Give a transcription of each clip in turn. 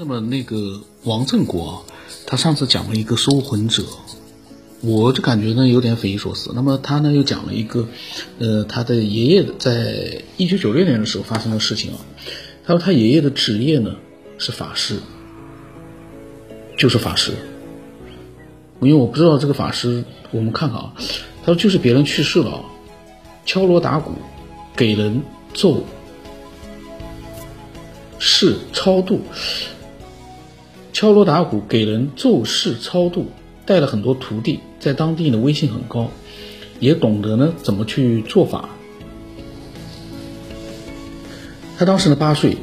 那么那个王振国，他上次讲了一个收魂者，我就感觉呢有点匪夷所思。那么他呢又讲了一个，呃，他的爷爷在一九九六年的时候发生的事情啊。他说他爷爷的职业呢是法师，就是法师。因为我不知道这个法师，我们看看啊。他说就是别人去世了，敲锣打鼓，给人奏事超度。敲锣打鼓给人奏事超度，带了很多徒弟，在当地呢威信很高，也懂得呢怎么去做法。他当时呢八岁，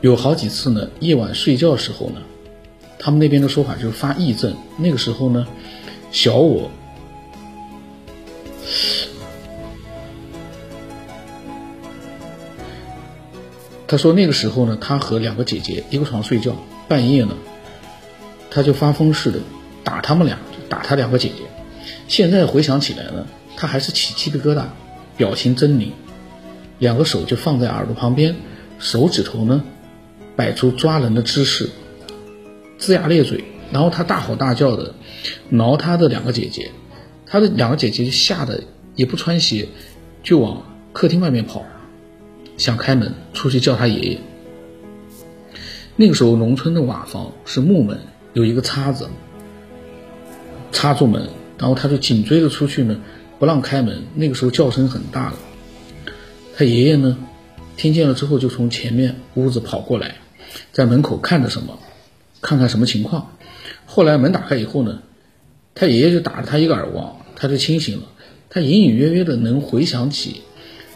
有好几次呢夜晚睡觉的时候呢，他们那边的说法就是发癔症。那个时候呢，小我。他说那个时候呢，他和两个姐姐一个床睡觉，半夜呢，他就发疯似的打他们俩，打他两个姐姐。现在回想起来呢，他还是起鸡皮疙瘩，表情狰狞，两个手就放在耳朵旁边，手指头呢摆出抓人的姿势，龇牙咧嘴，然后他大吼大叫的挠他的两个姐姐，他的两个姐姐吓得也不穿鞋，就往客厅外面跑。想开门出去叫他爷爷。那个时候，农村的瓦房是木门，有一个叉子插住门，然后他就紧追着出去呢，不让开门。那个时候叫声很大了，他爷爷呢，听见了之后就从前面屋子跑过来，在门口看着什么，看看什么情况。后来门打开以后呢，他爷爷就打了他一个耳光，他就清醒了。他隐隐约约的能回想起。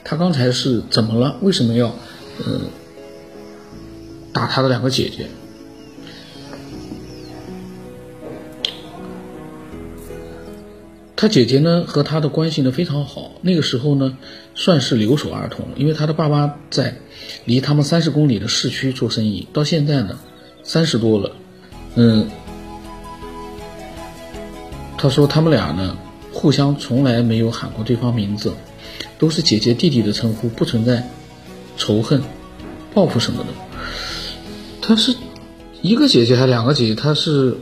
他刚才是怎么了？为什么要，呃，打他的两个姐姐？他姐姐呢和他的关系呢非常好，那个时候呢算是留守儿童，因为他的爸爸在离他们三十公里的市区做生意，到现在呢三十多了，嗯，他说他们俩呢互相从来没有喊过对方名字。都是姐姐弟弟的称呼，不存在仇恨、报复什么的。他是一个姐姐还是两个姐姐？他是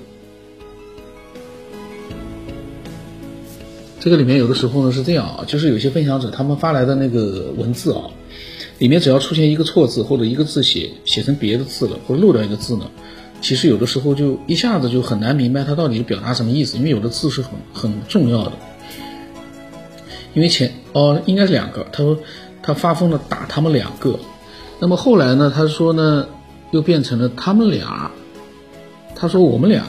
这个里面有的时候呢是这样啊，就是有些分享者他们发来的那个文字啊，里面只要出现一个错字或者一个字写写成别的字了，或者漏掉一个字呢，其实有的时候就一下子就很难明白他到底表达什么意思，因为有的字是很很重要的。因为前哦应该是两个，他说他发疯了打他们两个，那么后来呢，他说呢又变成了他们俩，他说我们俩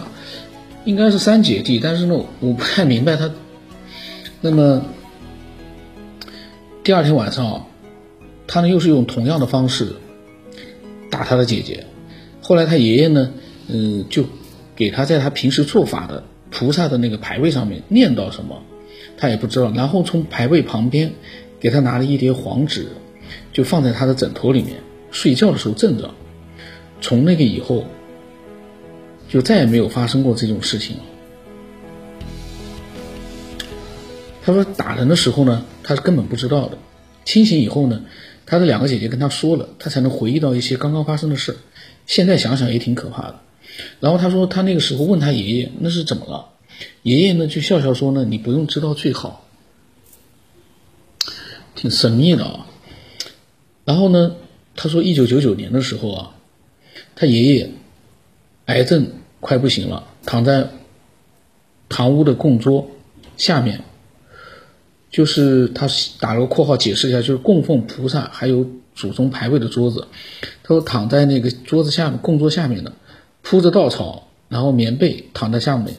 应该是三姐弟，但是呢我不太明白他，那么第二天晚上，他呢又是用同样的方式打他的姐姐，后来他爷爷呢，嗯就给他在他平时做法的菩萨的那个牌位上面念叨什么。他也不知道，然后从牌位旁边给他拿了一叠黄纸，就放在他的枕头里面，睡觉的时候枕着。从那个以后，就再也没有发生过这种事情了。他说打人的时候呢，他是根本不知道的。清醒以后呢，他的两个姐姐跟他说了，他才能回忆到一些刚刚发生的事。现在想想也挺可怕的。然后他说他那个时候问他爷爷那是怎么了。爷爷呢就笑笑说呢，你不用知道最好，挺神秘的啊。然后呢，他说一九九九年的时候啊，他爷爷癌症快不行了，躺在堂屋的供桌下面，就是他打了个括号解释一下，就是供奉菩萨还有祖宗牌位的桌子。他说躺在那个桌子下面供桌下面的，铺着稻草，然后棉被躺在下面。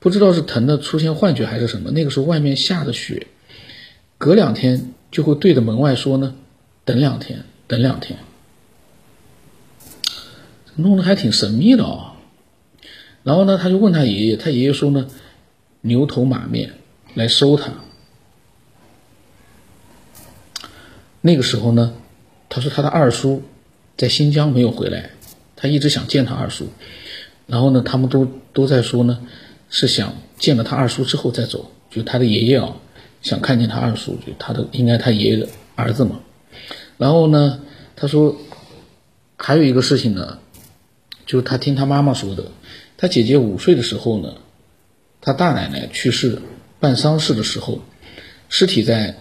不知道是疼的出现幻觉还是什么，那个时候外面下着雪，隔两天就会对着门外说呢，等两天，等两天，弄得还挺神秘的啊。然后呢，他就问他爷爷，他爷爷说呢，牛头马面来收他。那个时候呢，他说他的二叔在新疆没有回来，他一直想见他二叔，然后呢，他们都都在说呢。是想见了他二叔之后再走，就他的爷爷啊，想看见他二叔，就他的应该他爷爷的儿子嘛。然后呢，他说还有一个事情呢，就是他听他妈妈说的，他姐姐五岁的时候呢，他大奶奶去世办丧事的时候，尸体在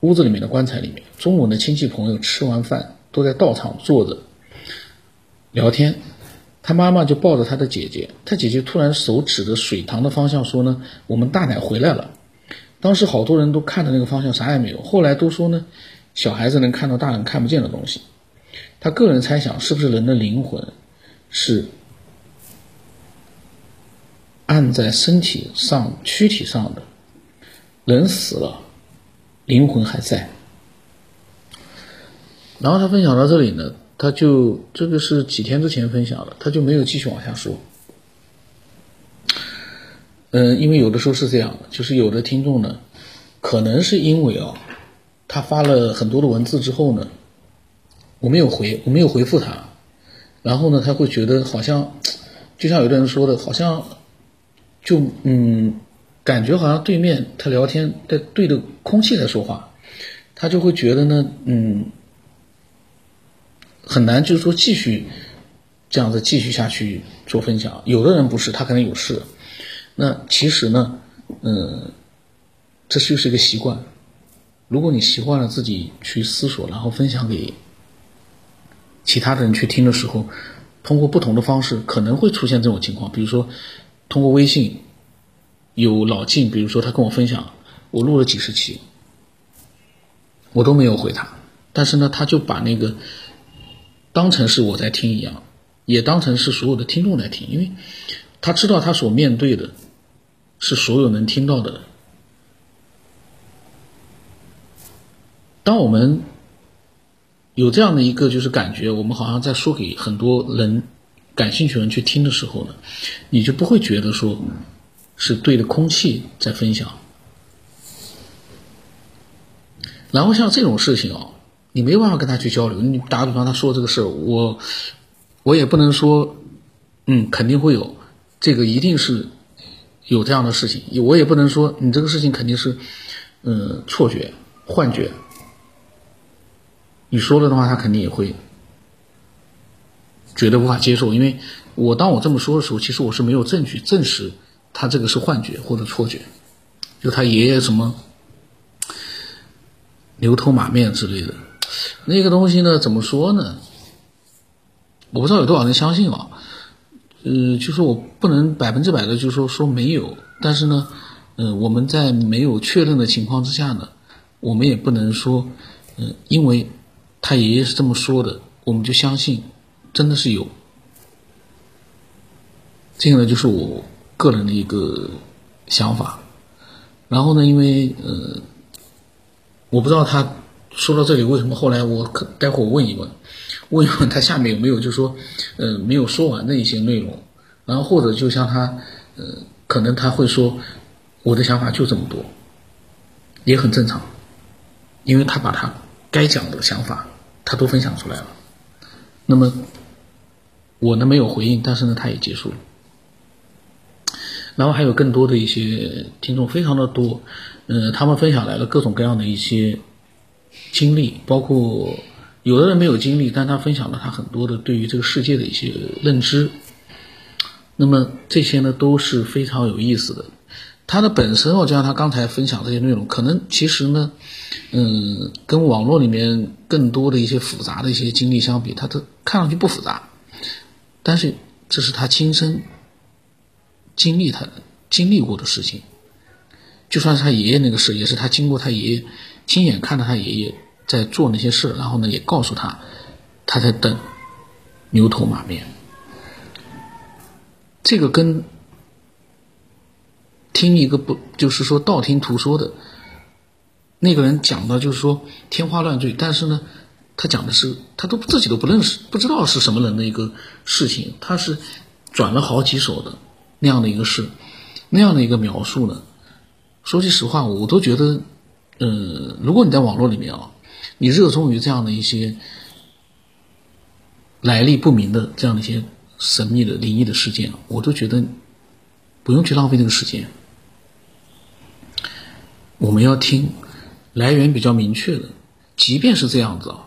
屋子里面的棺材里面。中午呢，亲戚朋友吃完饭都在道场坐着聊天，他妈妈就抱着他的姐姐，他姐姐突然手指着水塘的方向说呢：“我们大奶回来了。”当时好多人都看着那个方向，啥也没有。后来都说呢，小孩子能看到大人看不见的东西。他个人猜想，是不是人的灵魂是按在身体上、躯体上的？人死了，灵魂还在。然后他分享到这里呢，他就这个是几天之前分享的，他就没有继续往下说。嗯，因为有的时候是这样，就是有的听众呢，可能是因为啊，他发了很多的文字之后呢。我没有回，我没有回复他，然后呢，他会觉得好像，就像有的人说的，好像就嗯，感觉好像对面他聊天在对着空气在说话，他就会觉得呢，嗯，很难就是说继续这样子继续下去做分享。有的人不是，他可能有事，那其实呢，嗯，这就是一个习惯。如果你习惯了自己去思索，然后分享给。其他的人去听的时候，通过不同的方式可能会出现这种情况。比如说，通过微信有老晋，比如说他跟我分享，我录了几十期，我都没有回他，但是呢，他就把那个当成是我在听一样，也当成是所有的听众在听，因为他知道他所面对的是所有能听到的。当我们。有这样的一个就是感觉，我们好像在说给很多人感兴趣的人去听的时候呢，你就不会觉得说是对着空气在分享。然后像这种事情哦，你没办法跟他去交流。你打个比方，他说这个事儿，我我也不能说，嗯，肯定会有，这个一定是有这样的事情。我也不能说你这个事情肯定是，嗯，错觉、幻觉。你说了的话，他肯定也会觉得无法接受，因为我当我这么说的时候，其实我是没有证据证实他这个是幻觉或者错觉，就他爷爷什么牛头马面之类的，那个东西呢，怎么说呢？我不知道有多少人相信啊，呃，就是我不能百分之百的就说说没有，但是呢，嗯，我们在没有确认的情况之下呢，我们也不能说，嗯，因为。他爷爷是这么说的，我们就相信，真的是有。这个呢，就是我个人的一个想法。然后呢，因为呃，我不知道他说到这里为什么后来我可待会儿问一问，问一问他下面有没有就说呃没有说完的一些内容，然后或者就像他呃可能他会说我的想法就这么多，也很正常，因为他把他该讲的想法。他都分享出来了，那么我呢没有回应，但是呢他也结束了。然后还有更多的一些听众，非常的多，呃，他们分享来了各种各样的一些经历，包括有的人没有经历，但他分享了他很多的对于这个世界的一些认知。那么这些呢都是非常有意思的。他的本身，我就像他刚才分享这些内容，可能其实呢。嗯，跟网络里面更多的一些复杂的一些经历相比，他的看上去不复杂，但是这是他亲身经历他经历过的事情。就算是他爷爷那个事，也是他经过他爷爷亲眼看到他爷爷在做那些事，然后呢也告诉他他在等牛头马面。这个跟听一个不就是说道听途说的。那个人讲的就是说天花乱坠，但是呢，他讲的是他都自己都不认识，不知道是什么人的一个事情，他是转了好几手的那样的一个事，那样的一个描述呢。说句实话，我都觉得，呃，如果你在网络里面啊，你热衷于这样的一些来历不明的这样的一些神秘的灵异的事件，我都觉得不用去浪费这个时间。我们要听。来源比较明确的，即便是这样子啊，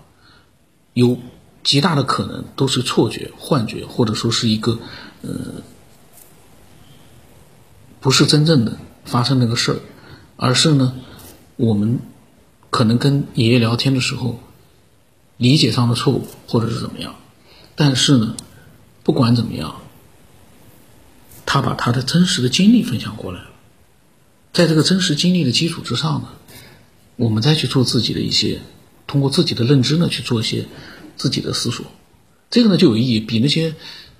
有极大的可能都是错觉、幻觉，或者说是一个呃，不是真正的发生那个事儿，而是呢，我们可能跟爷爷聊天的时候理解上的错误，或者是怎么样。但是呢，不管怎么样，他把他的真实的经历分享过来了，在这个真实经历的基础之上呢，我们再去做自己的一些，通过自己的认知呢去做一些。自己的思索，这个呢就有意义，比那些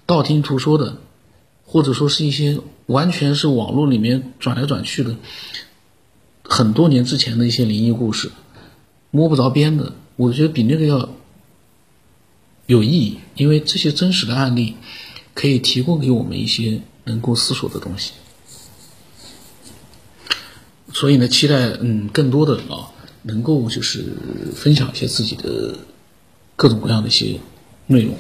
道听途说的，或者说是一些完全是网络里面转来转去的，很多年之前的一些灵异故事，摸不着边的，我觉得比那个要有意义，因为这些真实的案例可以提供给我们一些能够思索的东西。所以呢，期待嗯更多的啊，能够就是分享一些自己的。各种各样的一些内容。